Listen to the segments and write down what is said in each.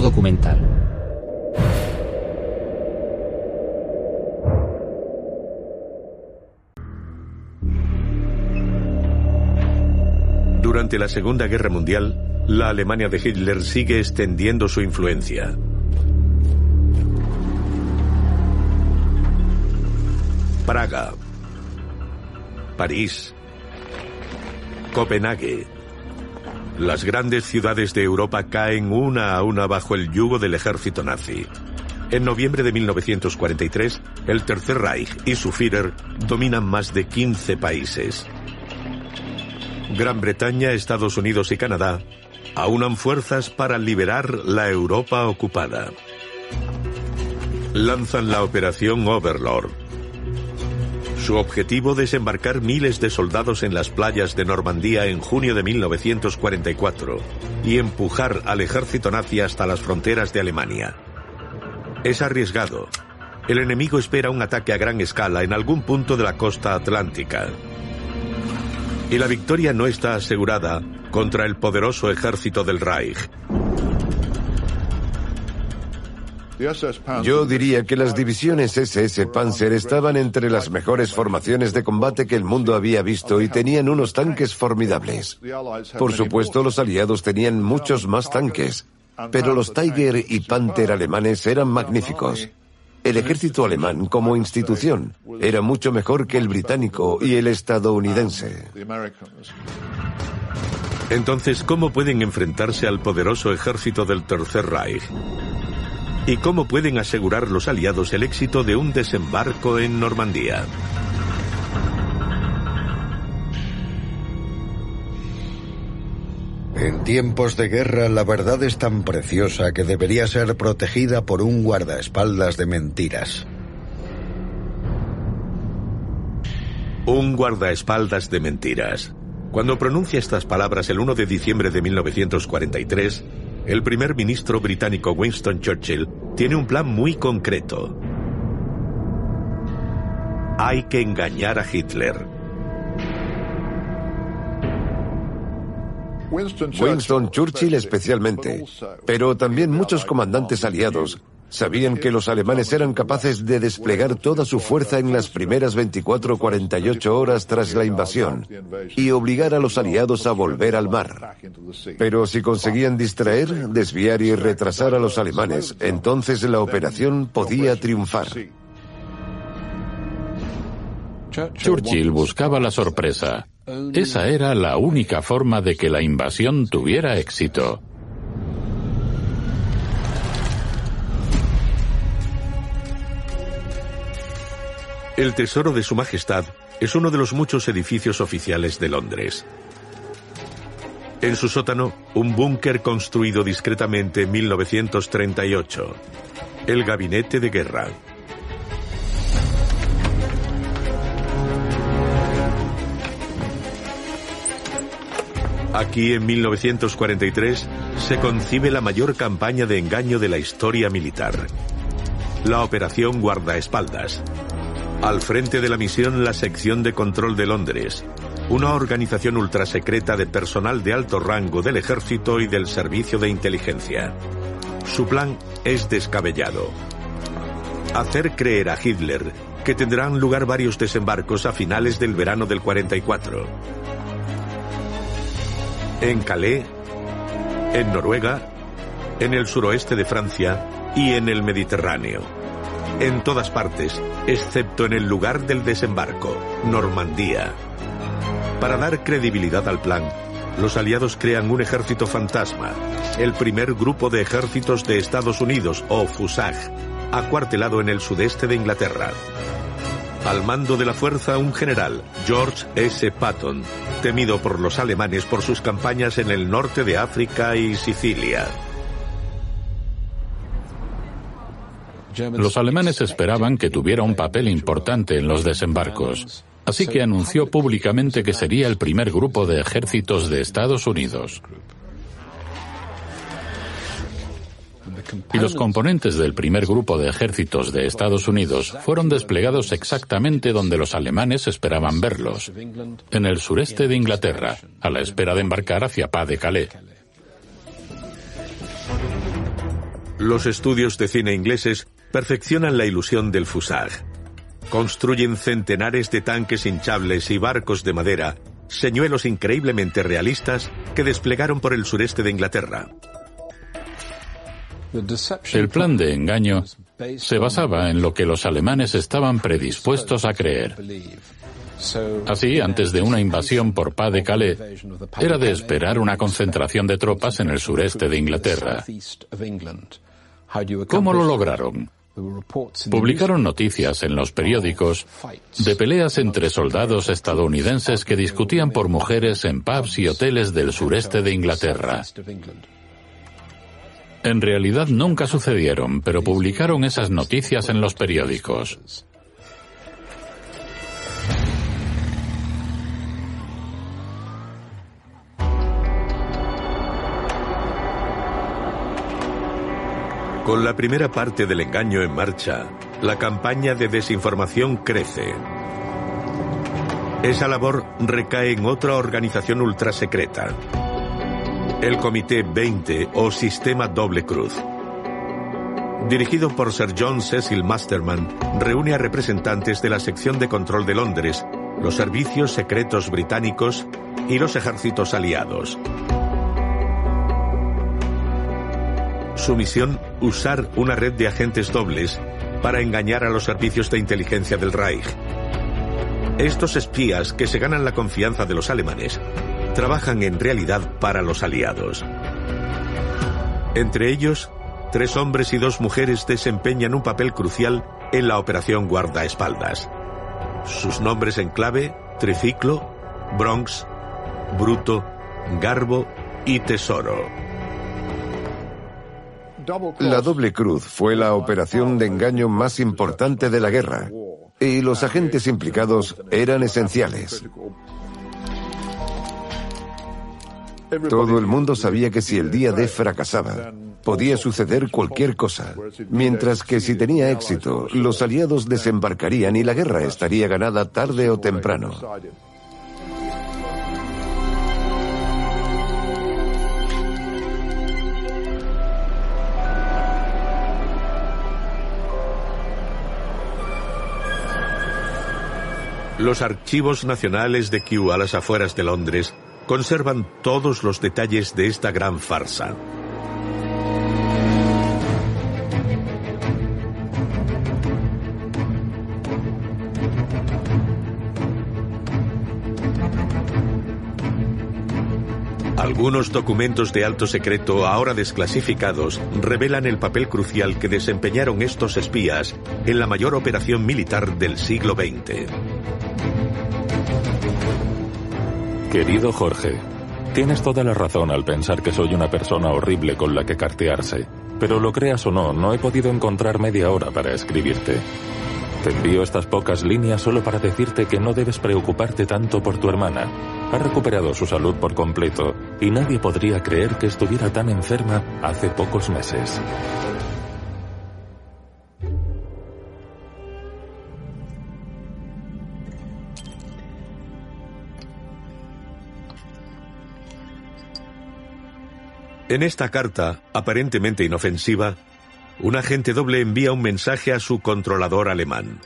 Documental. Durante la Segunda Guerra Mundial, la Alemania de Hitler sigue extendiendo su influencia. Praga, París, Copenhague. Las grandes ciudades de Europa caen una a una bajo el yugo del ejército nazi. En noviembre de 1943, el Tercer Reich y su Führer dominan más de 15 países. Gran Bretaña, Estados Unidos y Canadá aunan fuerzas para liberar la Europa ocupada. Lanzan la Operación Overlord. Su objetivo desembarcar miles de soldados en las playas de Normandía en junio de 1944 y empujar al ejército nazi hasta las fronteras de Alemania. Es arriesgado. El enemigo espera un ataque a gran escala en algún punto de la costa atlántica. Y la victoria no está asegurada contra el poderoso ejército del Reich. Yo diría que las divisiones SS Panzer estaban entre las mejores formaciones de combate que el mundo había visto y tenían unos tanques formidables. Por supuesto, los aliados tenían muchos más tanques, pero los Tiger y Panther alemanes eran magníficos. El ejército alemán como institución era mucho mejor que el británico y el estadounidense. Entonces, ¿cómo pueden enfrentarse al poderoso ejército del Tercer Reich? ¿Y cómo pueden asegurar los aliados el éxito de un desembarco en Normandía? En tiempos de guerra la verdad es tan preciosa que debería ser protegida por un guardaespaldas de mentiras. Un guardaespaldas de mentiras. Cuando pronuncia estas palabras el 1 de diciembre de 1943, el primer ministro británico Winston Churchill tiene un plan muy concreto. Hay que engañar a Hitler. Winston Churchill especialmente, pero también muchos comandantes aliados sabían que los alemanes eran capaces de desplegar toda su fuerza en las primeras 24 o 48 horas tras la invasión y obligar a los aliados a volver al mar. Pero si conseguían distraer, desviar y retrasar a los alemanes, entonces la operación podía triunfar. Churchill buscaba la sorpresa. Esa era la única forma de que la invasión tuviera éxito. El Tesoro de Su Majestad es uno de los muchos edificios oficiales de Londres. En su sótano, un búnker construido discretamente en 1938. El Gabinete de Guerra. Aquí en 1943 se concibe la mayor campaña de engaño de la historia militar. La Operación Guardaespaldas. Al frente de la misión la Sección de Control de Londres, una organización ultrasecreta de personal de alto rango del ejército y del servicio de inteligencia. Su plan es descabellado. Hacer creer a Hitler que tendrán lugar varios desembarcos a finales del verano del 44. En Calais, en Noruega, en el suroeste de Francia y en el Mediterráneo. En todas partes, excepto en el lugar del desembarco, Normandía. Para dar credibilidad al plan, los aliados crean un ejército fantasma, el primer grupo de ejércitos de Estados Unidos, o FUSAG, acuartelado en el sudeste de Inglaterra. Al mando de la fuerza un general, George S. Patton, temido por los alemanes por sus campañas en el norte de África y Sicilia. Los alemanes esperaban que tuviera un papel importante en los desembarcos, así que anunció públicamente que sería el primer grupo de ejércitos de Estados Unidos. Y los componentes del primer grupo de ejércitos de Estados Unidos fueron desplegados exactamente donde los alemanes esperaban verlos, en el sureste de Inglaterra, a la espera de embarcar hacia Pas de Calais. Los estudios de cine ingleses perfeccionan la ilusión del fusage. Construyen centenares de tanques hinchables y barcos de madera, señuelos increíblemente realistas que desplegaron por el sureste de Inglaterra. El plan de engaño se basaba en lo que los alemanes estaban predispuestos a creer. Así, antes de una invasión por Pas de Calais, era de esperar una concentración de tropas en el sureste de Inglaterra. ¿Cómo lo lograron? Publicaron noticias en los periódicos de peleas entre soldados estadounidenses que discutían por mujeres en pubs y hoteles del sureste de Inglaterra. En realidad nunca sucedieron, pero publicaron esas noticias en los periódicos. Con la primera parte del engaño en marcha, la campaña de desinformación crece. Esa labor recae en otra organización ultrasecreta, el Comité 20 o Sistema Doble Cruz. Dirigido por Sir John Cecil Masterman, reúne a representantes de la sección de control de Londres, los servicios secretos británicos y los ejércitos aliados. Su misión, usar una red de agentes dobles para engañar a los servicios de inteligencia del Reich. Estos espías, que se ganan la confianza de los alemanes, trabajan en realidad para los aliados. Entre ellos, tres hombres y dos mujeres desempeñan un papel crucial en la operación guardaespaldas. Sus nombres en clave, Triciclo, Bronx, Bruto, Garbo y Tesoro. La doble cruz fue la operación de engaño más importante de la guerra y los agentes implicados eran esenciales. Todo el mundo sabía que si el día D fracasaba, podía suceder cualquier cosa, mientras que si tenía éxito, los aliados desembarcarían y la guerra estaría ganada tarde o temprano. Los archivos nacionales de Kew a las afueras de Londres conservan todos los detalles de esta gran farsa. Algunos documentos de alto secreto, ahora desclasificados, revelan el papel crucial que desempeñaron estos espías en la mayor operación militar del siglo XX. Querido Jorge, tienes toda la razón al pensar que soy una persona horrible con la que cartearse, pero lo creas o no, no he podido encontrar media hora para escribirte. Te envío estas pocas líneas solo para decirte que no debes preocuparte tanto por tu hermana. Ha recuperado su salud por completo y nadie podría creer que estuviera tan enferma hace pocos meses. En esta carta, aparentemente inofensiva, un agente doble envía un mensaje a su controlador alemán.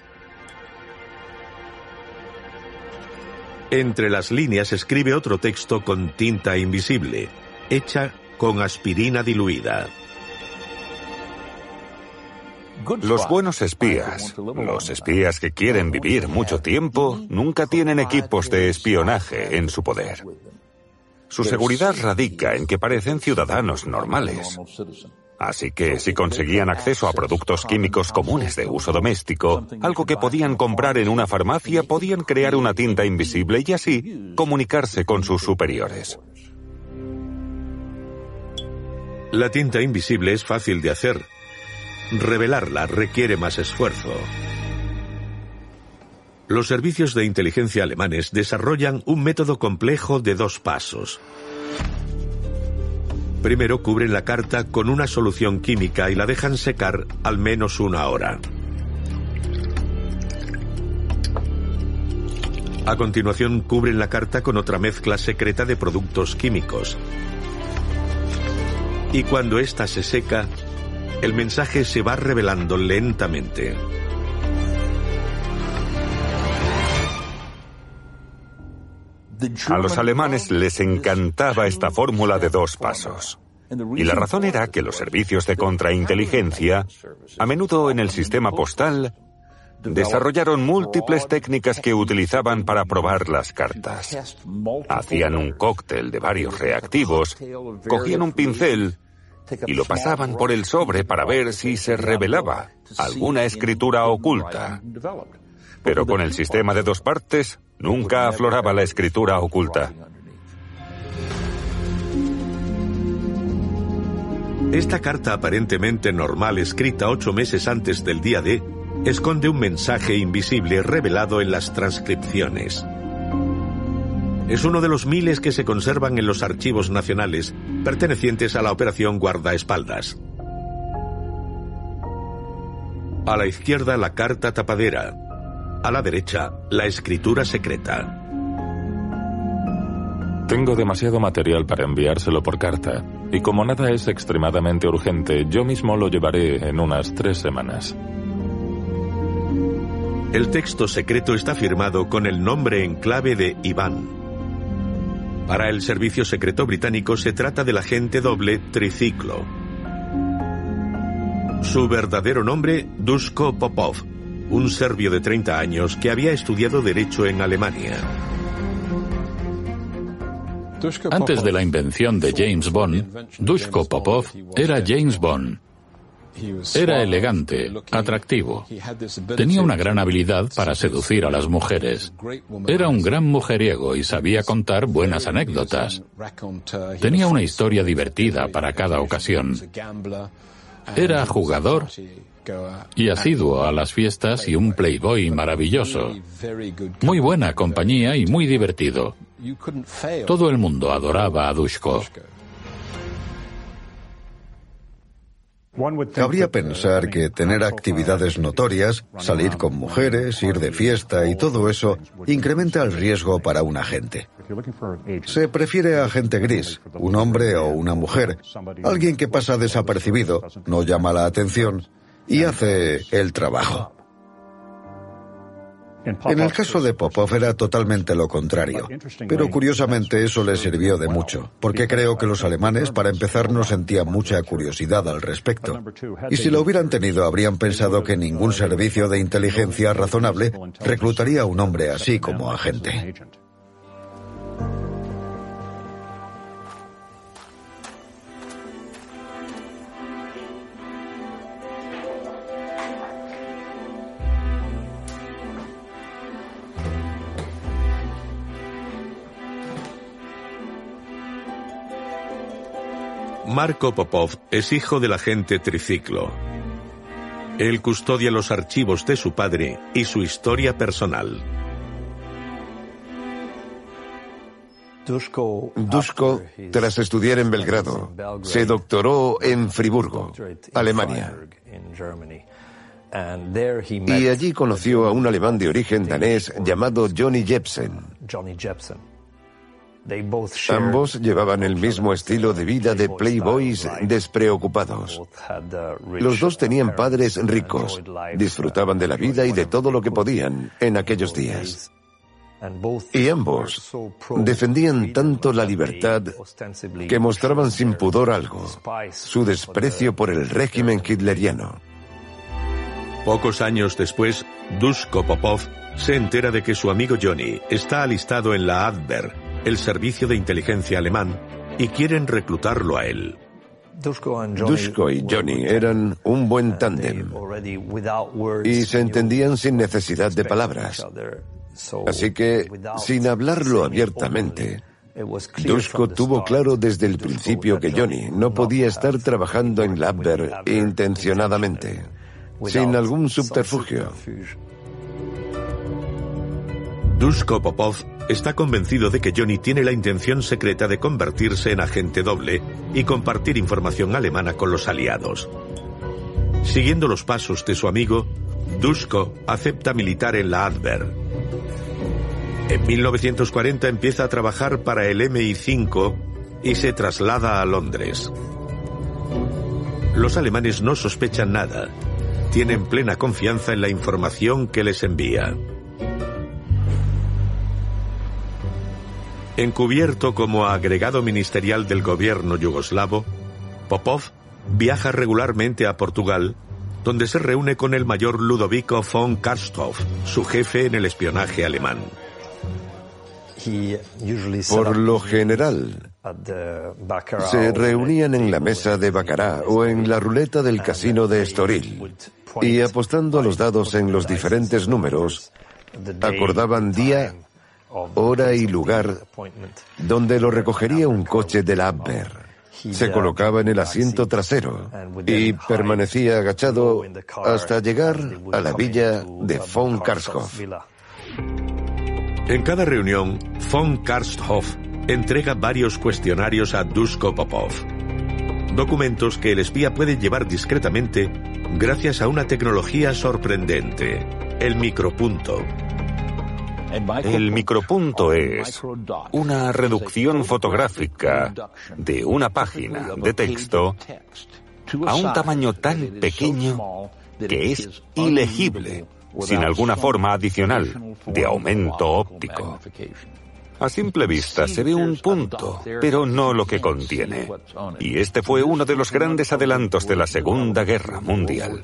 Entre las líneas escribe otro texto con tinta invisible, hecha con aspirina diluida. Los buenos espías, los espías que quieren vivir mucho tiempo, nunca tienen equipos de espionaje en su poder. Su seguridad radica en que parecen ciudadanos normales. Así que si conseguían acceso a productos químicos comunes de uso doméstico, algo que podían comprar en una farmacia, podían crear una tinta invisible y así comunicarse con sus superiores. La tinta invisible es fácil de hacer. Revelarla requiere más esfuerzo. Los servicios de inteligencia alemanes desarrollan un método complejo de dos pasos. Primero cubren la carta con una solución química y la dejan secar al menos una hora. A continuación cubren la carta con otra mezcla secreta de productos químicos. Y cuando ésta se seca, el mensaje se va revelando lentamente. A los alemanes les encantaba esta fórmula de dos pasos. Y la razón era que los servicios de contrainteligencia, a menudo en el sistema postal, desarrollaron múltiples técnicas que utilizaban para probar las cartas. Hacían un cóctel de varios reactivos, cogían un pincel y lo pasaban por el sobre para ver si se revelaba alguna escritura oculta. Pero con el sistema de dos partes nunca afloraba la escritura oculta. Esta carta aparentemente normal escrita ocho meses antes del día D esconde un mensaje invisible revelado en las transcripciones. Es uno de los miles que se conservan en los archivos nacionales pertenecientes a la operación guardaespaldas. A la izquierda la carta tapadera, a la derecha la escritura secreta. Tengo demasiado material para enviárselo por carta, y como nada es extremadamente urgente, yo mismo lo llevaré en unas tres semanas. El texto secreto está firmado con el nombre en clave de Iván. Para el servicio secreto británico se trata del agente doble Triciclo. Su verdadero nombre, Dusko Popov, un serbio de 30 años que había estudiado Derecho en Alemania. Antes de la invención de James Bond, Dushko Popov era James Bond. Era elegante, atractivo. Tenía una gran habilidad para seducir a las mujeres. Era un gran mujeriego y sabía contar buenas anécdotas. Tenía una historia divertida para cada ocasión. Era jugador y asiduo a las fiestas y un playboy maravilloso. Muy buena compañía y muy divertido. Todo el mundo adoraba a Dushko. Cabría pensar que tener actividades notorias, salir con mujeres, ir de fiesta y todo eso incrementa el riesgo para un agente. Se prefiere agente gris, un hombre o una mujer, alguien que pasa desapercibido, no llama la atención y hace el trabajo. En el caso de Popov era totalmente lo contrario, pero curiosamente eso le sirvió de mucho, porque creo que los alemanes, para empezar, no sentían mucha curiosidad al respecto. Y si lo hubieran tenido, habrían pensado que ningún servicio de inteligencia razonable reclutaría a un hombre así como agente. Marco Popov es hijo del agente Triciclo. Él custodia los archivos de su padre y su historia personal. Dushko, tras estudiar en Belgrado, se doctoró en Friburgo, Alemania. Y allí conoció a un alemán de origen danés llamado Johnny Jepsen. Ambos llevaban el mismo estilo de vida de playboys despreocupados. Los dos tenían padres ricos, disfrutaban de la vida y de todo lo que podían en aquellos días. Y ambos defendían tanto la libertad que mostraban sin pudor algo, su desprecio por el régimen hitleriano. Pocos años después, Dushko Popov se entera de que su amigo Johnny está alistado en la Adver, el servicio de inteligencia alemán, y quieren reclutarlo a él. Dushko y Johnny eran un buen tándem y se entendían sin necesidad de palabras. Así que, sin hablarlo abiertamente, Dushko tuvo claro desde el principio que Johnny no podía estar trabajando en Labber intencionadamente, sin algún subterfugio. Dushko Popov está convencido de que Johnny tiene la intención secreta de convertirse en agente doble y compartir información alemana con los aliados. Siguiendo los pasos de su amigo, Dushko acepta militar en la Adver. En 1940 empieza a trabajar para el MI5 y se traslada a Londres. Los alemanes no sospechan nada. Tienen plena confianza en la información que les envía. Encubierto como agregado ministerial del gobierno yugoslavo, Popov viaja regularmente a Portugal, donde se reúne con el mayor Ludovico von Karsthoff, su jefe en el espionaje alemán. Por lo general, se reunían en la mesa de Bacará o en la ruleta del casino de Estoril y apostando a los dados en los diferentes números, acordaban día hora y lugar donde lo recogería un coche de la Abwehr. Se colocaba en el asiento trasero y permanecía agachado hasta llegar a la villa de von Karsthoff. En cada reunión, von Karsthoff entrega varios cuestionarios a Dushko Popov. Documentos que el espía puede llevar discretamente gracias a una tecnología sorprendente, el micropunto. El micropunto es una reducción fotográfica de una página de texto a un tamaño tan pequeño que es ilegible sin alguna forma adicional de aumento óptico. A simple vista se ve un punto, pero no lo que contiene. Y este fue uno de los grandes adelantos de la Segunda Guerra Mundial.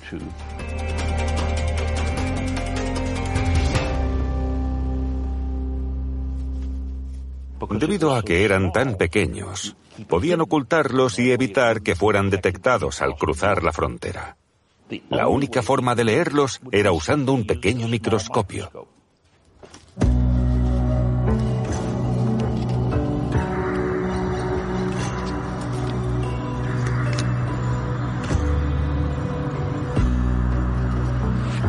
Debido a que eran tan pequeños, podían ocultarlos y evitar que fueran detectados al cruzar la frontera. La única forma de leerlos era usando un pequeño microscopio.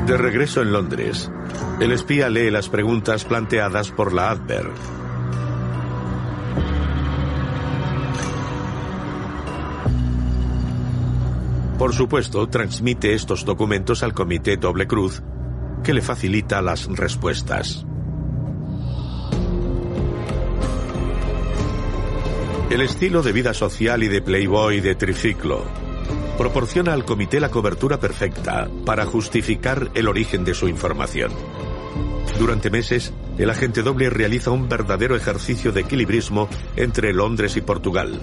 De regreso en Londres, el espía lee las preguntas planteadas por la Adver. Por supuesto, transmite estos documentos al Comité Doble Cruz, que le facilita las respuestas. El estilo de vida social y de Playboy de Triciclo proporciona al comité la cobertura perfecta para justificar el origen de su información. Durante meses, el agente doble realiza un verdadero ejercicio de equilibrismo entre Londres y Portugal.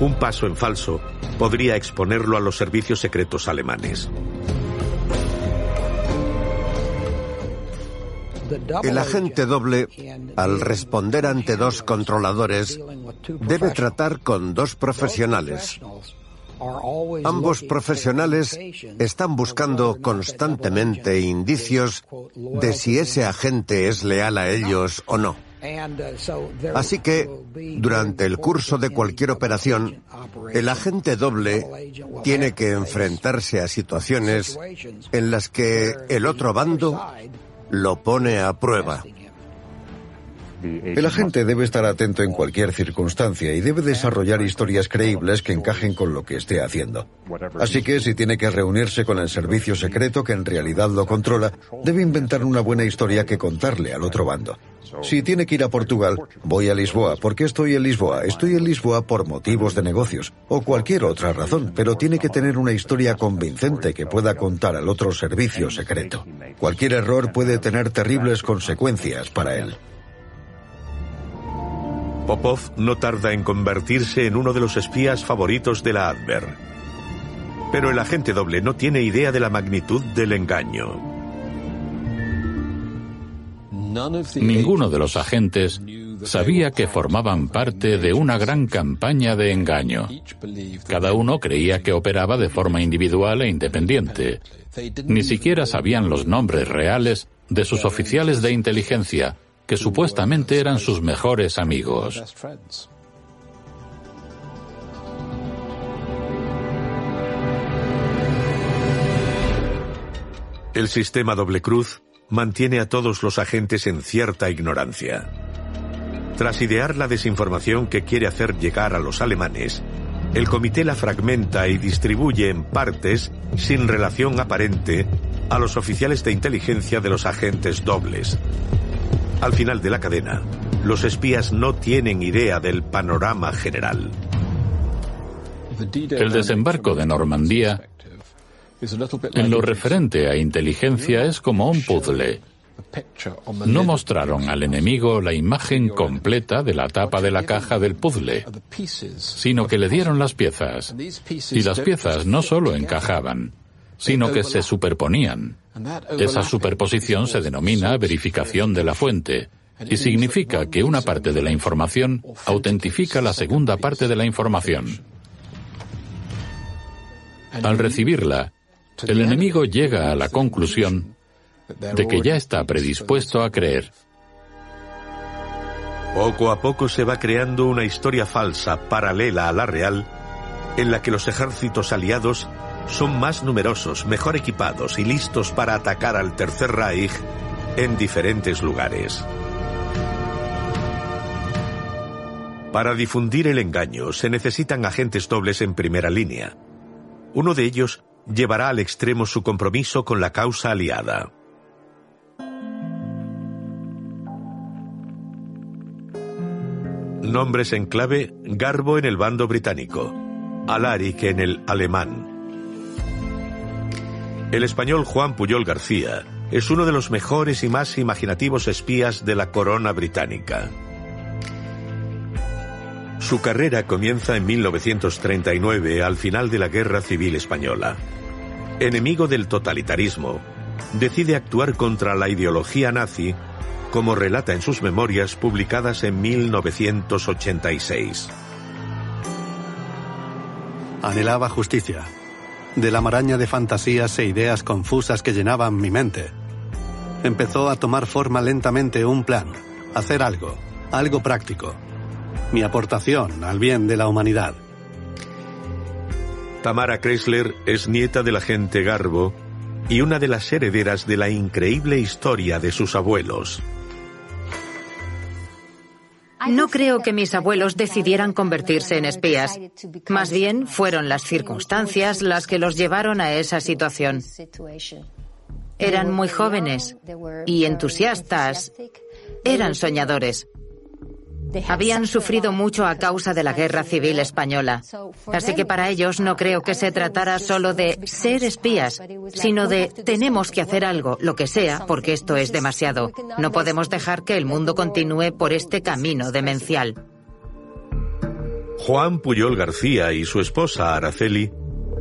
Un paso en falso podría exponerlo a los servicios secretos alemanes. El agente doble, al responder ante dos controladores, debe tratar con dos profesionales. Ambos profesionales están buscando constantemente indicios de si ese agente es leal a ellos o no. Así que, durante el curso de cualquier operación, el agente doble tiene que enfrentarse a situaciones en las que el otro bando lo pone a prueba. El agente debe estar atento en cualquier circunstancia y debe desarrollar historias creíbles que encajen con lo que esté haciendo. Así que si tiene que reunirse con el servicio secreto que en realidad lo controla, debe inventar una buena historia que contarle al otro bando. Si tiene que ir a Portugal, voy a Lisboa. ¿Por qué estoy en Lisboa? Estoy en Lisboa por motivos de negocios o cualquier otra razón, pero tiene que tener una historia convincente que pueda contar al otro servicio secreto. Cualquier error puede tener terribles consecuencias para él. Popov no tarda en convertirse en uno de los espías favoritos de la Adver. Pero el agente doble no tiene idea de la magnitud del engaño. Ninguno de los agentes sabía que formaban parte de una gran campaña de engaño. Cada uno creía que operaba de forma individual e independiente. Ni siquiera sabían los nombres reales de sus oficiales de inteligencia, que supuestamente eran sus mejores amigos. El sistema doble cruz mantiene a todos los agentes en cierta ignorancia. Tras idear la desinformación que quiere hacer llegar a los alemanes, el comité la fragmenta y distribuye en partes, sin relación aparente, a los oficiales de inteligencia de los agentes dobles. Al final de la cadena, los espías no tienen idea del panorama general. El desembarco de Normandía en lo referente a inteligencia es como un puzzle. No mostraron al enemigo la imagen completa de la tapa de la caja del puzzle, sino que le dieron las piezas. Y las piezas no solo encajaban, sino que se superponían. Esa superposición se denomina verificación de la fuente y significa que una parte de la información autentifica la segunda parte de la información. Al recibirla, el enemigo llega a la conclusión de que ya está predispuesto a creer. Poco a poco se va creando una historia falsa paralela a la real, en la que los ejércitos aliados son más numerosos, mejor equipados y listos para atacar al Tercer Reich en diferentes lugares. Para difundir el engaño se necesitan agentes dobles en primera línea. Uno de ellos llevará al extremo su compromiso con la causa aliada. Nombres en clave, Garbo en el bando británico, Alaric en el alemán. El español Juan Puyol García es uno de los mejores y más imaginativos espías de la corona británica. Su carrera comienza en 1939, al final de la Guerra Civil Española. Enemigo del totalitarismo, decide actuar contra la ideología nazi, como relata en sus memorias publicadas en 1986. Anhelaba justicia, de la maraña de fantasías e ideas confusas que llenaban mi mente. Empezó a tomar forma lentamente un plan, hacer algo, algo práctico, mi aportación al bien de la humanidad. Tamara Chrysler es nieta del agente Garbo y una de las herederas de la increíble historia de sus abuelos. No creo que mis abuelos decidieran convertirse en espías. Más bien fueron las circunstancias las que los llevaron a esa situación. Eran muy jóvenes y entusiastas. Eran soñadores. Habían sufrido mucho a causa de la guerra civil española. Así que para ellos no creo que se tratara solo de ser espías, sino de tenemos que hacer algo, lo que sea, porque esto es demasiado. No podemos dejar que el mundo continúe por este camino demencial. Juan Puyol García y su esposa Araceli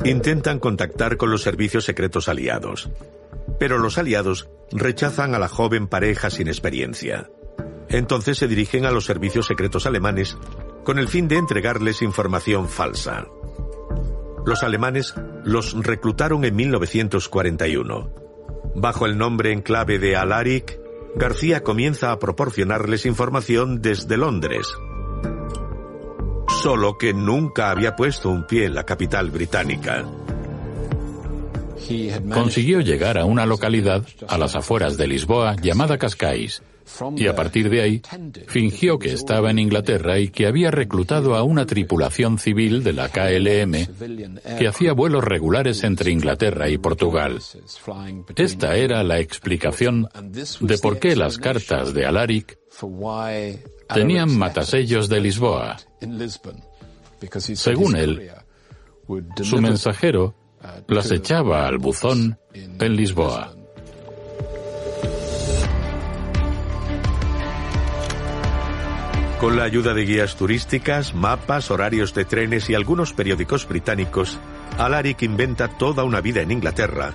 intentan contactar con los servicios secretos aliados. Pero los aliados rechazan a la joven pareja sin experiencia. Entonces se dirigen a los servicios secretos alemanes con el fin de entregarles información falsa. Los alemanes los reclutaron en 1941. Bajo el nombre en clave de Alaric, García comienza a proporcionarles información desde Londres. Solo que nunca había puesto un pie en la capital británica. Consiguió llegar a una localidad a las afueras de Lisboa llamada Cascais y a partir de ahí fingió que estaba en Inglaterra y que había reclutado a una tripulación civil de la KLM que hacía vuelos regulares entre Inglaterra y Portugal. Esta era la explicación de por qué las cartas de Alaric tenían matasellos de Lisboa. Según él, su mensajero las echaba al buzón en Lisboa. Con la ayuda de guías turísticas, mapas, horarios de trenes y algunos periódicos británicos, Alaric inventa toda una vida en Inglaterra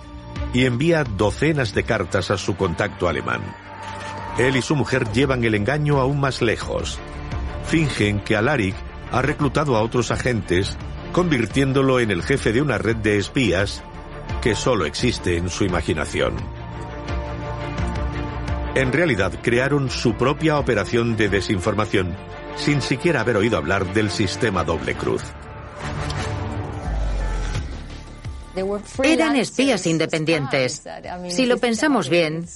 y envía docenas de cartas a su contacto alemán. Él y su mujer llevan el engaño aún más lejos. Fingen que Alaric ha reclutado a otros agentes, convirtiéndolo en el jefe de una red de espías que solo existe en su imaginación. En realidad crearon su propia operación de desinformación sin siquiera haber oído hablar del sistema doble cruz. Eran espías independientes. Si lo pensamos bien,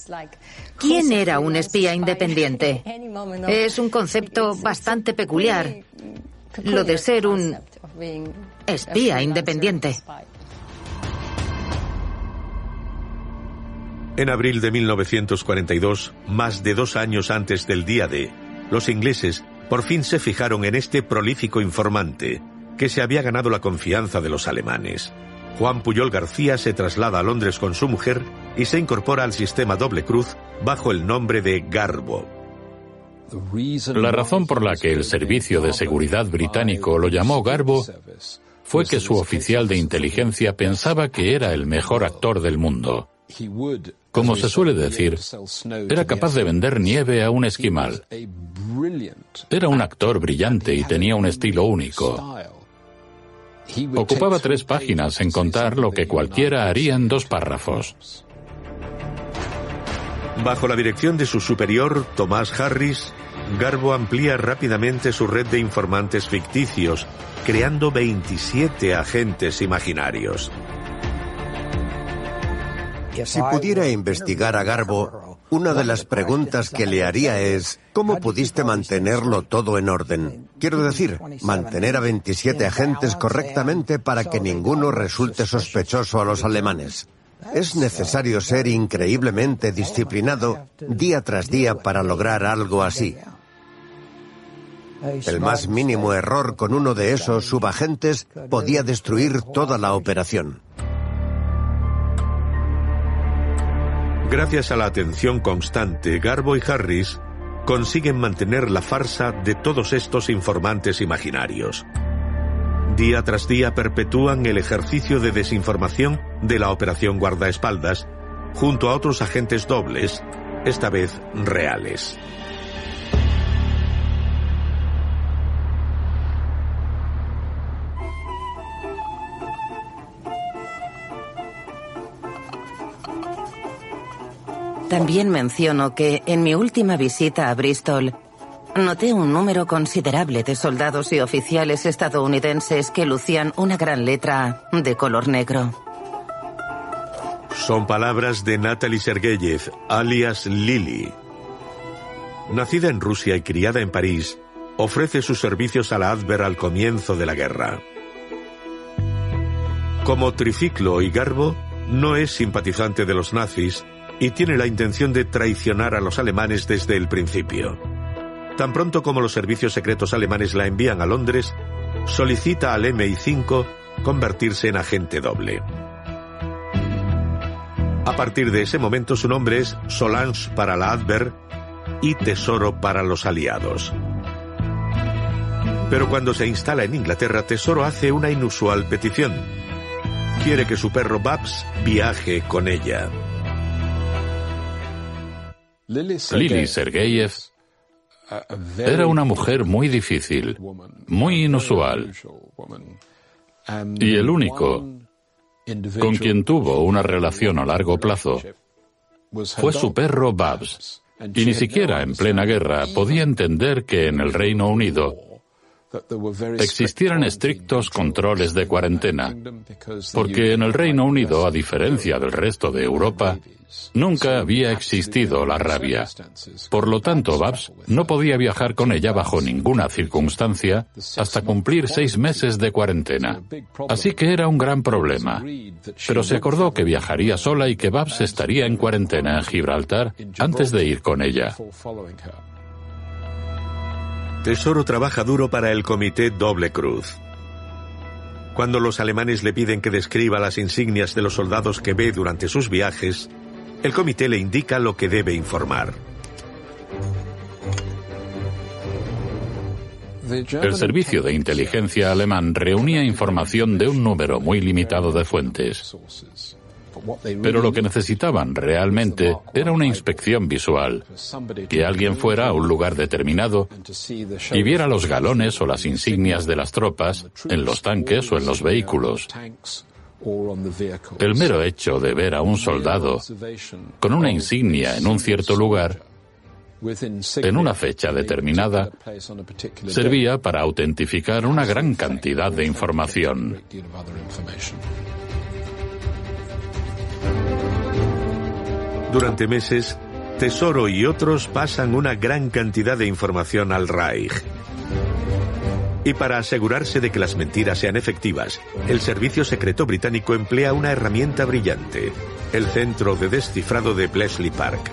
¿quién era un espía independiente? Es un concepto bastante peculiar, lo de ser un espía independiente. En abril de 1942, más de dos años antes del día D, los ingleses por fin se fijaron en este prolífico informante, que se había ganado la confianza de los alemanes. Juan Puyol García se traslada a Londres con su mujer y se incorpora al sistema doble cruz bajo el nombre de Garbo. La razón por la que el Servicio de Seguridad británico lo llamó Garbo fue que su oficial de inteligencia pensaba que era el mejor actor del mundo. Como se suele decir, era capaz de vender nieve a un esquimal. Era un actor brillante y tenía un estilo único. Ocupaba tres páginas en contar lo que cualquiera haría en dos párrafos. Bajo la dirección de su superior, Tomás Harris, Garbo amplía rápidamente su red de informantes ficticios, creando 27 agentes imaginarios. Si pudiera investigar a Garbo, una de las preguntas que le haría es, ¿cómo pudiste mantenerlo todo en orden? Quiero decir, mantener a 27 agentes correctamente para que ninguno resulte sospechoso a los alemanes. Es necesario ser increíblemente disciplinado día tras día para lograr algo así. El más mínimo error con uno de esos subagentes podía destruir toda la operación. Gracias a la atención constante, Garbo y Harris consiguen mantener la farsa de todos estos informantes imaginarios. Día tras día perpetúan el ejercicio de desinformación de la Operación Guardaespaldas junto a otros agentes dobles, esta vez reales. También menciono que en mi última visita a Bristol noté un número considerable de soldados y oficiales estadounidenses que lucían una gran letra de color negro. Son palabras de Natalie Sergeyev, alias Lily. Nacida en Rusia y criada en París, ofrece sus servicios a la Adver al comienzo de la guerra. Como triciclo y garbo, no es simpatizante de los nazis y tiene la intención de traicionar a los alemanes desde el principio. Tan pronto como los servicios secretos alemanes la envían a Londres, solicita al MI5 convertirse en agente doble. A partir de ese momento su nombre es Solange para la Adver y Tesoro para los aliados. Pero cuando se instala en Inglaterra, Tesoro hace una inusual petición. Quiere que su perro Babs viaje con ella. Lili Sergeyev era una mujer muy difícil, muy inusual, y el único con quien tuvo una relación a largo plazo fue su perro Babs, y ni siquiera en plena guerra podía entender que en el Reino Unido existieran estrictos controles de cuarentena, porque en el Reino Unido, a diferencia del resto de Europa, nunca había existido la rabia. Por lo tanto, Babs no podía viajar con ella bajo ninguna circunstancia hasta cumplir seis meses de cuarentena. Así que era un gran problema. Pero se acordó que viajaría sola y que Babs estaría en cuarentena en Gibraltar antes de ir con ella. Tesoro trabaja duro para el comité Doble Cruz. Cuando los alemanes le piden que describa las insignias de los soldados que ve durante sus viajes, el comité le indica lo que debe informar. El servicio de inteligencia alemán reunía información de un número muy limitado de fuentes. Pero lo que necesitaban realmente era una inspección visual, que alguien fuera a un lugar determinado y viera los galones o las insignias de las tropas en los tanques o en los vehículos. El mero hecho de ver a un soldado con una insignia en un cierto lugar en una fecha determinada servía para autentificar una gran cantidad de información. Durante meses, Tesoro y otros pasan una gran cantidad de información al Reich. Y para asegurarse de que las mentiras sean efectivas, el Servicio Secreto Británico emplea una herramienta brillante, el Centro de Descifrado de Bletchley Park.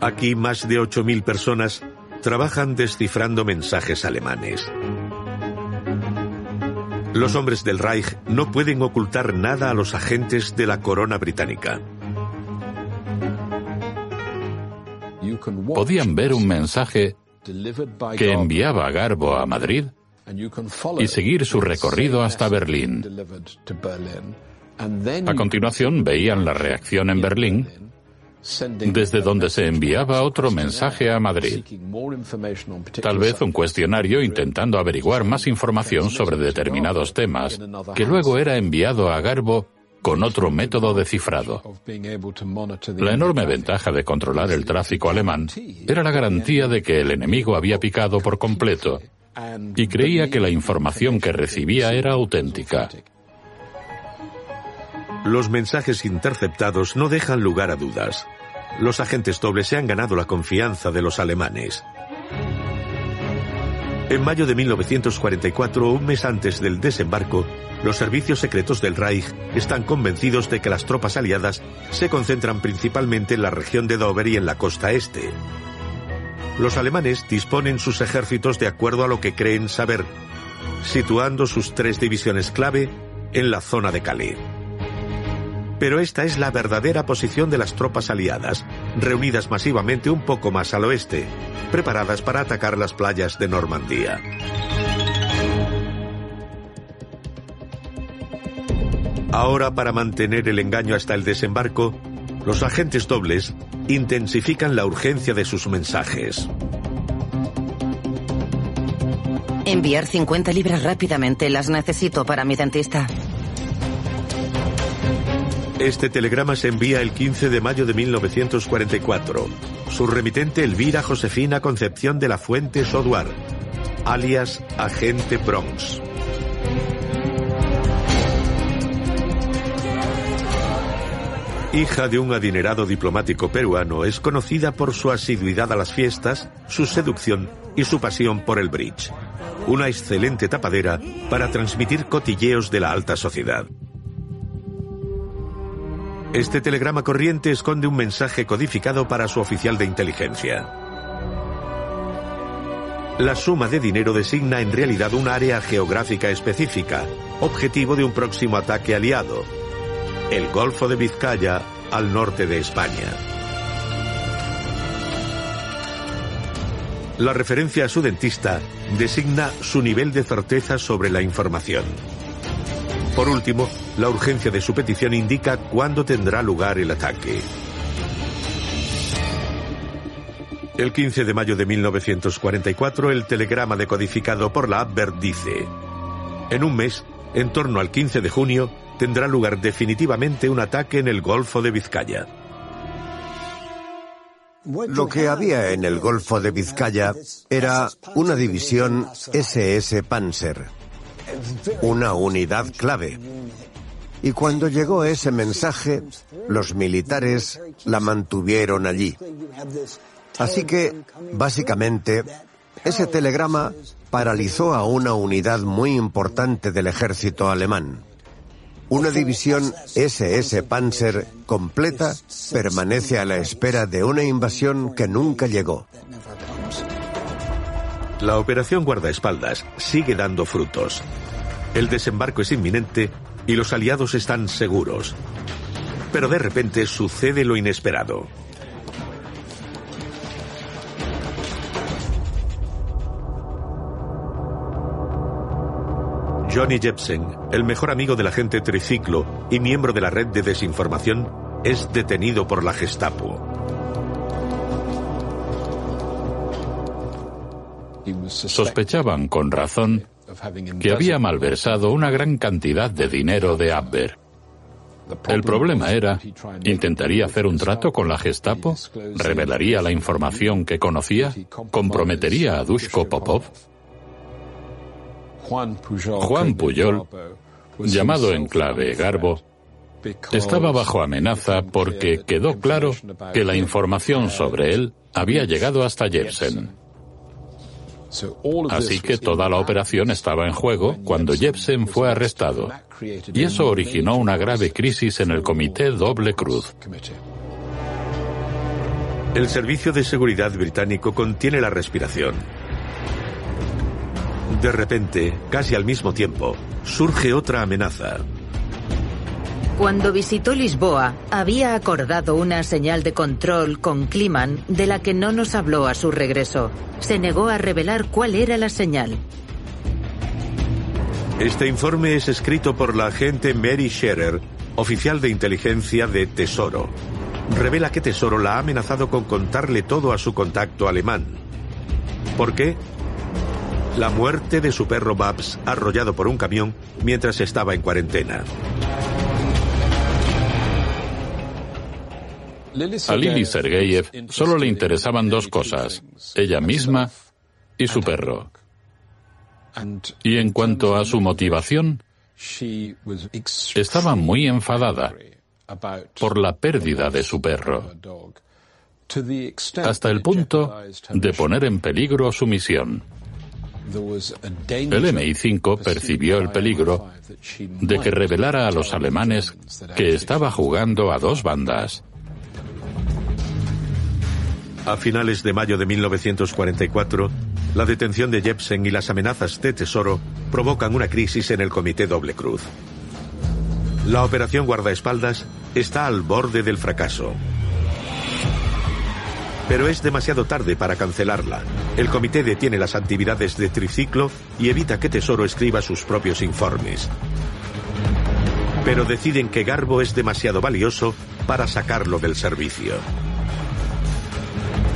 Aquí más de 8.000 personas trabajan descifrando mensajes alemanes. Los hombres del Reich no pueden ocultar nada a los agentes de la corona británica. Podían ver un mensaje que enviaba Garbo a Madrid y seguir su recorrido hasta Berlín. A continuación veían la reacción en Berlín desde donde se enviaba otro mensaje a Madrid. Tal vez un cuestionario intentando averiguar más información sobre determinados temas, que luego era enviado a Garbo con otro método de cifrado. La enorme ventaja de controlar el tráfico alemán era la garantía de que el enemigo había picado por completo y creía que la información que recibía era auténtica. Los mensajes interceptados no dejan lugar a dudas. Los agentes dobles se han ganado la confianza de los alemanes. En mayo de 1944, un mes antes del desembarco, los servicios secretos del Reich están convencidos de que las tropas aliadas se concentran principalmente en la región de Dover y en la costa este. Los alemanes disponen sus ejércitos de acuerdo a lo que creen saber, situando sus tres divisiones clave en la zona de Calais. Pero esta es la verdadera posición de las tropas aliadas, reunidas masivamente un poco más al oeste, preparadas para atacar las playas de Normandía. Ahora, para mantener el engaño hasta el desembarco, los agentes dobles intensifican la urgencia de sus mensajes. Enviar 50 libras rápidamente, las necesito para mi dentista. Este telegrama se envía el 15 de mayo de 1944. Su remitente Elvira Josefina Concepción de la Fuente Soduar, alias Agente Bronx. Hija de un adinerado diplomático peruano, es conocida por su asiduidad a las fiestas, su seducción y su pasión por el bridge. Una excelente tapadera para transmitir cotilleos de la alta sociedad. Este telegrama corriente esconde un mensaje codificado para su oficial de inteligencia. La suma de dinero designa en realidad un área geográfica específica, objetivo de un próximo ataque aliado, el Golfo de Vizcaya al norte de España. La referencia a su dentista designa su nivel de certeza sobre la información. Por último, la urgencia de su petición indica cuándo tendrá lugar el ataque. El 15 de mayo de 1944, el telegrama decodificado por la Abwehr dice, en un mes, en torno al 15 de junio, tendrá lugar definitivamente un ataque en el Golfo de Vizcaya. Lo que había en el Golfo de Vizcaya era una división SS Panzer, una unidad clave. Y cuando llegó ese mensaje, los militares la mantuvieron allí. Así que, básicamente, ese telegrama paralizó a una unidad muy importante del ejército alemán. Una división SS Panzer completa permanece a la espera de una invasión que nunca llegó. La operación guardaespaldas sigue dando frutos. El desembarco es inminente y los aliados están seguros. Pero de repente sucede lo inesperado. Johnny Jepsen, el mejor amigo del agente Triciclo y miembro de la red de desinformación, es detenido por la Gestapo. Sospechaban con razón que había malversado una gran cantidad de dinero de Abber. El problema era, ¿intentaría hacer un trato con la Gestapo? ¿Revelaría la información que conocía? ¿Comprometería a Dushko Popov? Juan Puyol, llamado en clave Garbo, estaba bajo amenaza porque quedó claro que la información sobre él había llegado hasta Jepsen. Así que toda la operación estaba en juego cuando Jepsen fue arrestado. Y eso originó una grave crisis en el Comité Doble Cruz. El Servicio de Seguridad británico contiene la respiración. De repente, casi al mismo tiempo, surge otra amenaza. Cuando visitó Lisboa, había acordado una señal de control con Kliman de la que no nos habló a su regreso. Se negó a revelar cuál era la señal. Este informe es escrito por la agente Mary Scherer, oficial de inteligencia de Tesoro. Revela que Tesoro la ha amenazado con contarle todo a su contacto alemán. ¿Por qué? La muerte de su perro Babs arrollado por un camión mientras estaba en cuarentena. A Lili Sergeyev solo le interesaban dos cosas, ella misma y su perro. Y en cuanto a su motivación, estaba muy enfadada por la pérdida de su perro, hasta el punto de poner en peligro su misión. El MI5 percibió el peligro de que revelara a los alemanes que estaba jugando a dos bandas. A finales de mayo de 1944, la detención de Jepsen y las amenazas de Tesoro provocan una crisis en el Comité Doble Cruz. La operación guardaespaldas está al borde del fracaso. Pero es demasiado tarde para cancelarla. El comité detiene las actividades de triciclo y evita que Tesoro escriba sus propios informes. Pero deciden que Garbo es demasiado valioso para sacarlo del servicio.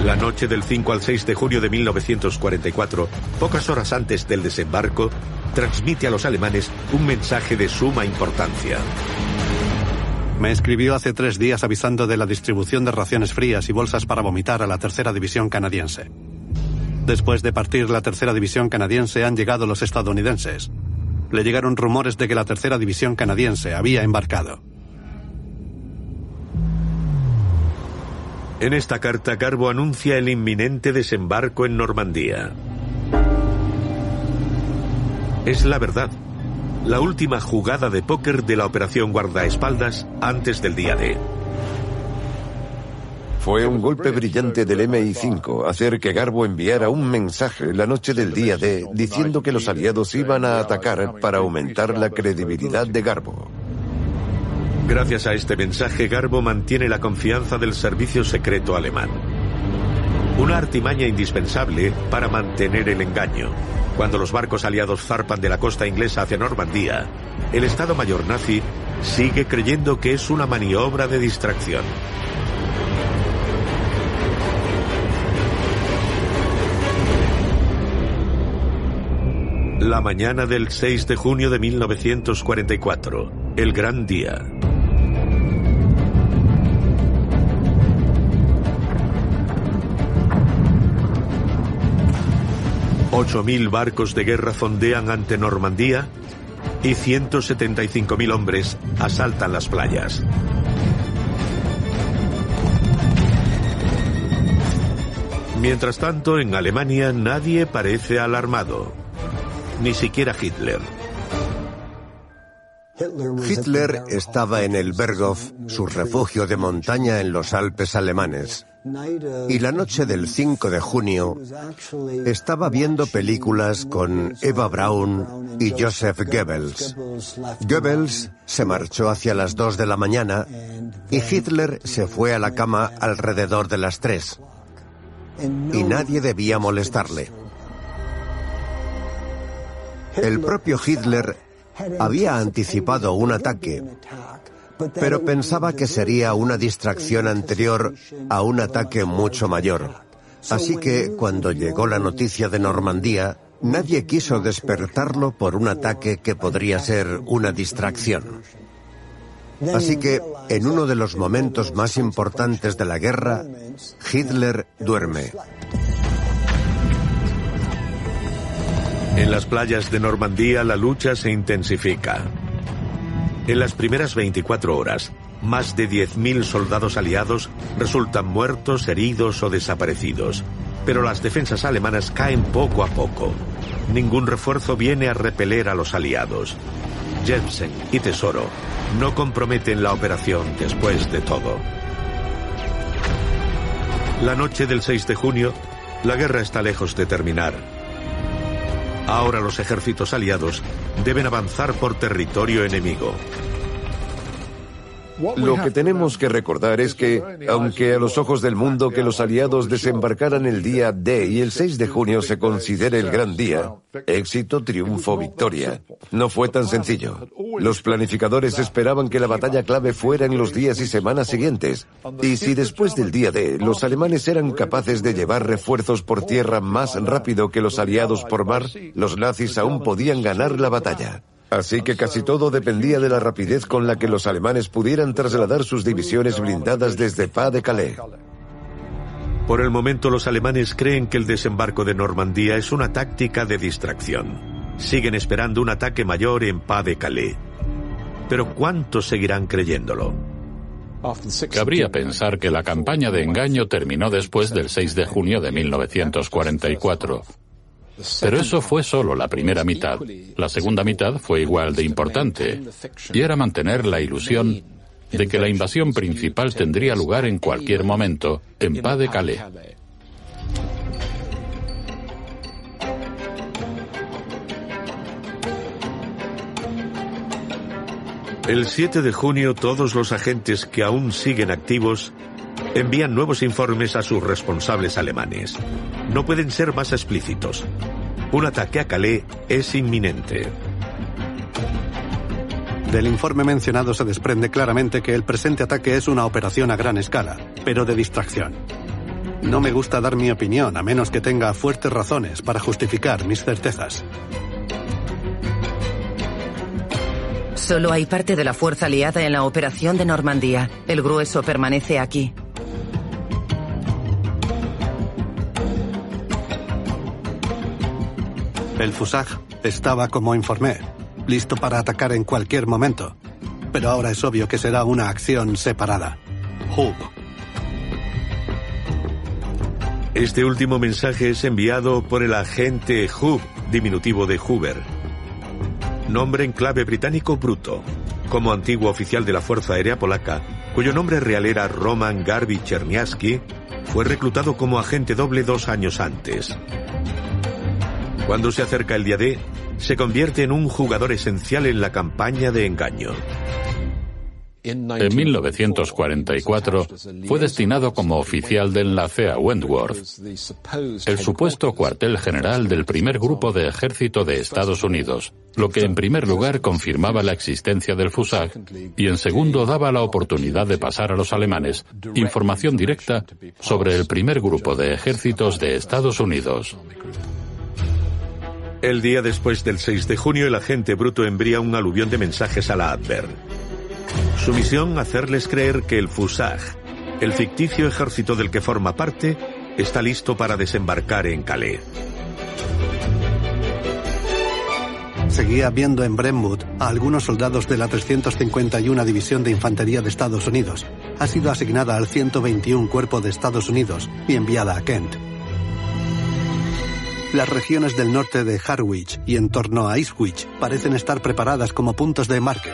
La noche del 5 al 6 de junio de 1944, pocas horas antes del desembarco, transmite a los alemanes un mensaje de suma importancia. Me escribió hace tres días avisando de la distribución de raciones frías y bolsas para vomitar a la tercera división canadiense. Después de partir la tercera división canadiense han llegado los estadounidenses. Le llegaron rumores de que la tercera división canadiense había embarcado. En esta carta, Garbo anuncia el inminente desembarco en Normandía. Es la verdad. La última jugada de póker de la operación guardaespaldas antes del día D. Fue un golpe brillante del MI5 hacer que Garbo enviara un mensaje la noche del día D diciendo que los aliados iban a atacar para aumentar la credibilidad de Garbo. Gracias a este mensaje, Garbo mantiene la confianza del servicio secreto alemán. Una artimaña indispensable para mantener el engaño. Cuando los barcos aliados zarpan de la costa inglesa hacia Normandía, el Estado Mayor nazi sigue creyendo que es una maniobra de distracción. La mañana del 6 de junio de 1944, el gran día. 8.000 barcos de guerra fondean ante Normandía y 175.000 hombres asaltan las playas. Mientras tanto, en Alemania nadie parece alarmado, ni siquiera Hitler. Hitler estaba en el Berghof, su refugio de montaña en los Alpes alemanes. Y la noche del 5 de junio estaba viendo películas con Eva Braun y Joseph Goebbels. Goebbels se marchó hacia las 2 de la mañana y Hitler se fue a la cama alrededor de las 3. Y nadie debía molestarle. El propio Hitler había anticipado un ataque, pero pensaba que sería una distracción anterior a un ataque mucho mayor. Así que cuando llegó la noticia de Normandía, nadie quiso despertarlo por un ataque que podría ser una distracción. Así que, en uno de los momentos más importantes de la guerra, Hitler duerme. En las playas de Normandía la lucha se intensifica. En las primeras 24 horas, más de 10.000 soldados aliados resultan muertos, heridos o desaparecidos. Pero las defensas alemanas caen poco a poco. Ningún refuerzo viene a repeler a los aliados. Jensen y Tesoro no comprometen la operación después de todo. La noche del 6 de junio, la guerra está lejos de terminar. Ahora los ejércitos aliados deben avanzar por territorio enemigo. Lo que tenemos que recordar es que, aunque a los ojos del mundo que los aliados desembarcaran el día D y el 6 de junio se considere el gran día, éxito, triunfo, victoria, no fue tan sencillo. Los planificadores esperaban que la batalla clave fuera en los días y semanas siguientes. Y si después del día D los alemanes eran capaces de llevar refuerzos por tierra más rápido que los aliados por mar, los nazis aún podían ganar la batalla. Así que casi todo dependía de la rapidez con la que los alemanes pudieran trasladar sus divisiones blindadas desde Pas de Calais. Por el momento los alemanes creen que el desembarco de Normandía es una táctica de distracción. Siguen esperando un ataque mayor en Pas de Calais. Pero ¿cuántos seguirán creyéndolo? Cabría pensar que la campaña de engaño terminó después del 6 de junio de 1944. Pero eso fue solo la primera mitad. La segunda mitad fue igual de importante y era mantener la ilusión de que la invasión principal tendría lugar en cualquier momento en Pas de Calais. El 7 de junio todos los agentes que aún siguen activos envían nuevos informes a sus responsables alemanes. No pueden ser más explícitos. Un ataque a Calais es inminente. Del informe mencionado se desprende claramente que el presente ataque es una operación a gran escala, pero de distracción. No me gusta dar mi opinión a menos que tenga fuertes razones para justificar mis certezas. Solo hay parte de la fuerza aliada en la operación de Normandía. El grueso permanece aquí. El Fusag estaba como informé, listo para atacar en cualquier momento. Pero ahora es obvio que será una acción separada. Hub. Este último mensaje es enviado por el agente Hub, diminutivo de Hoover. Nombre en clave británico bruto. Como antiguo oficial de la Fuerza Aérea Polaca, cuyo nombre real era Roman Garbi Czerniawski, fue reclutado como agente doble dos años antes. Cuando se acerca el día D, se convierte en un jugador esencial en la campaña de engaño. En 1944 fue destinado como oficial de enlace a Wentworth, el supuesto cuartel general del primer grupo de ejército de Estados Unidos, lo que en primer lugar confirmaba la existencia del FUSAG y en segundo daba la oportunidad de pasar a los alemanes información directa sobre el primer grupo de ejércitos de Estados Unidos. El día después del 6 de junio, el agente bruto envía un aluvión de mensajes a la Adver. Su misión, hacerles creer que el FUSAG, el ficticio ejército del que forma parte, está listo para desembarcar en Calais. Seguía viendo en Brentwood a algunos soldados de la 351 División de Infantería de Estados Unidos. Ha sido asignada al 121 Cuerpo de Estados Unidos y enviada a Kent. Las regiones del norte de Harwich y en torno a Ipswich parecen estar preparadas como puntos de marque.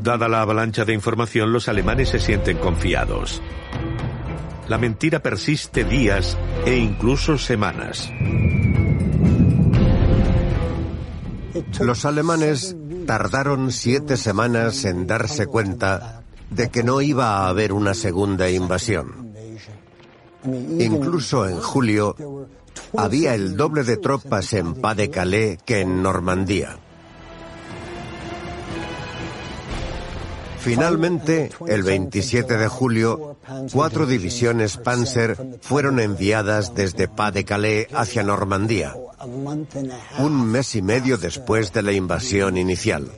Dada la avalancha de información, los alemanes se sienten confiados. La mentira persiste días e incluso semanas. Los alemanes tardaron siete semanas en darse cuenta de que no iba a haber una segunda invasión. Incluso en julio había el doble de tropas en Pas-de-Calais que en Normandía. Finalmente, el 27 de julio, cuatro divisiones Panzer fueron enviadas desde Pas-de-Calais hacia Normandía, un mes y medio después de la invasión inicial.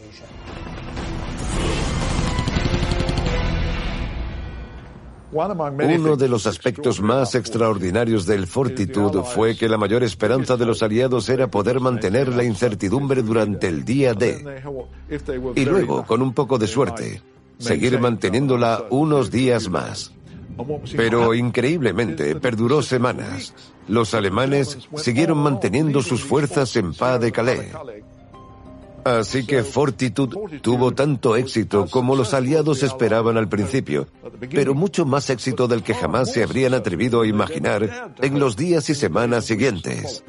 Uno de los aspectos más extraordinarios del Fortitude fue que la mayor esperanza de los aliados era poder mantener la incertidumbre durante el día D. Y luego, con un poco de suerte, seguir manteniéndola unos días más. Pero increíblemente, perduró semanas. Los alemanes siguieron manteniendo sus fuerzas en Pas de Calais. Así que Fortitude tuvo tanto éxito como los aliados esperaban al principio, pero mucho más éxito del que jamás se habrían atrevido a imaginar en los días y semanas siguientes.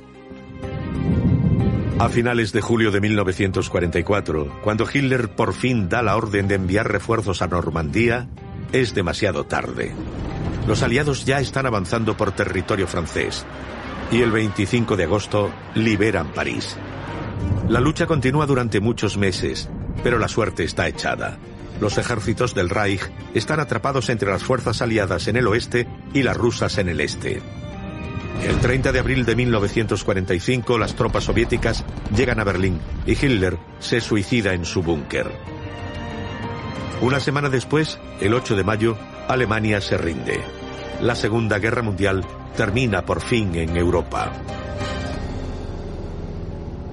A finales de julio de 1944, cuando Hitler por fin da la orden de enviar refuerzos a Normandía, es demasiado tarde. Los aliados ya están avanzando por territorio francés y el 25 de agosto liberan París. La lucha continúa durante muchos meses, pero la suerte está echada. Los ejércitos del Reich están atrapados entre las fuerzas aliadas en el oeste y las rusas en el este. El 30 de abril de 1945 las tropas soviéticas llegan a Berlín y Hitler se suicida en su búnker. Una semana después, el 8 de mayo, Alemania se rinde. La Segunda Guerra Mundial termina por fin en Europa.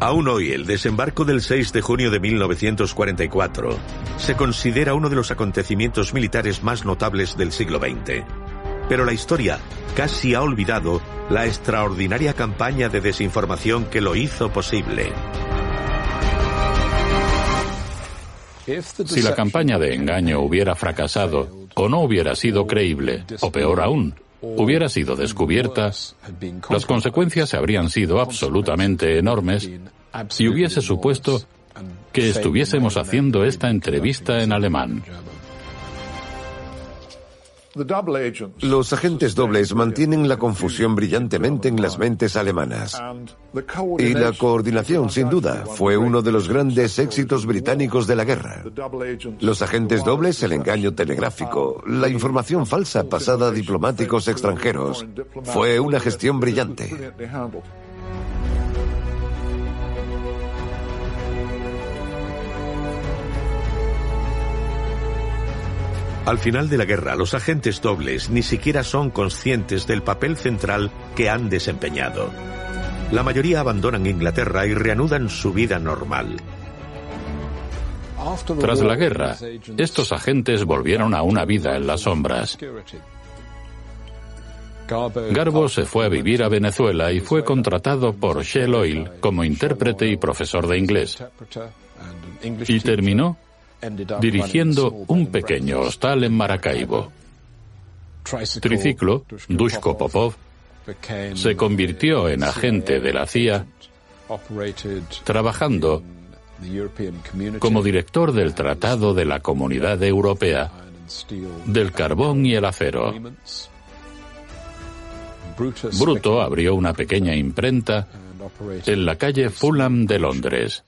Aún hoy, el desembarco del 6 de junio de 1944 se considera uno de los acontecimientos militares más notables del siglo XX. Pero la historia casi ha olvidado la extraordinaria campaña de desinformación que lo hizo posible. Si la campaña de engaño hubiera fracasado o no hubiera sido creíble, o peor aún, hubiera sido descubierta, las consecuencias habrían sido absolutamente enormes si hubiese supuesto que estuviésemos haciendo esta entrevista en alemán. Los agentes dobles mantienen la confusión brillantemente en las mentes alemanas. Y la coordinación, sin duda, fue uno de los grandes éxitos británicos de la guerra. Los agentes dobles, el engaño telegráfico, la información falsa pasada a diplomáticos extranjeros, fue una gestión brillante. Al final de la guerra, los agentes dobles ni siquiera son conscientes del papel central que han desempeñado. La mayoría abandonan Inglaterra y reanudan su vida normal. Tras la guerra, estos agentes volvieron a una vida en las sombras. Garbo se fue a vivir a Venezuela y fue contratado por Shell Oil como intérprete y profesor de inglés. Y terminó dirigiendo un pequeño hostal en Maracaibo. Triciclo, Dushko Popov, se convirtió en agente de la CIA, trabajando como director del Tratado de la Comunidad Europea del Carbón y el Acero. Bruto abrió una pequeña imprenta en la calle Fulham de Londres.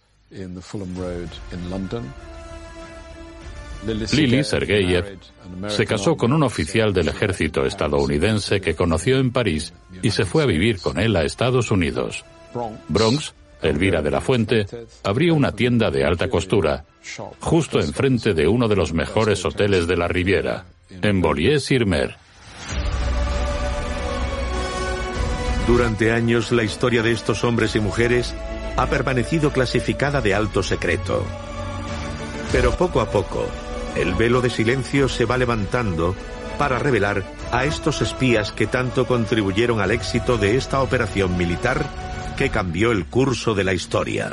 Lily Sergeyev se casó con un oficial del ejército estadounidense que conoció en París y se fue a vivir con él a Estados Unidos. Bronx, Elvira de la Fuente, abrió una tienda de alta costura justo enfrente de uno de los mejores hoteles de la Riviera, en Bollier-sur-Mer. Durante años la historia de estos hombres y mujeres ha permanecido clasificada de alto secreto. Pero poco a poco, el velo de silencio se va levantando para revelar a estos espías que tanto contribuyeron al éxito de esta operación militar que cambió el curso de la historia.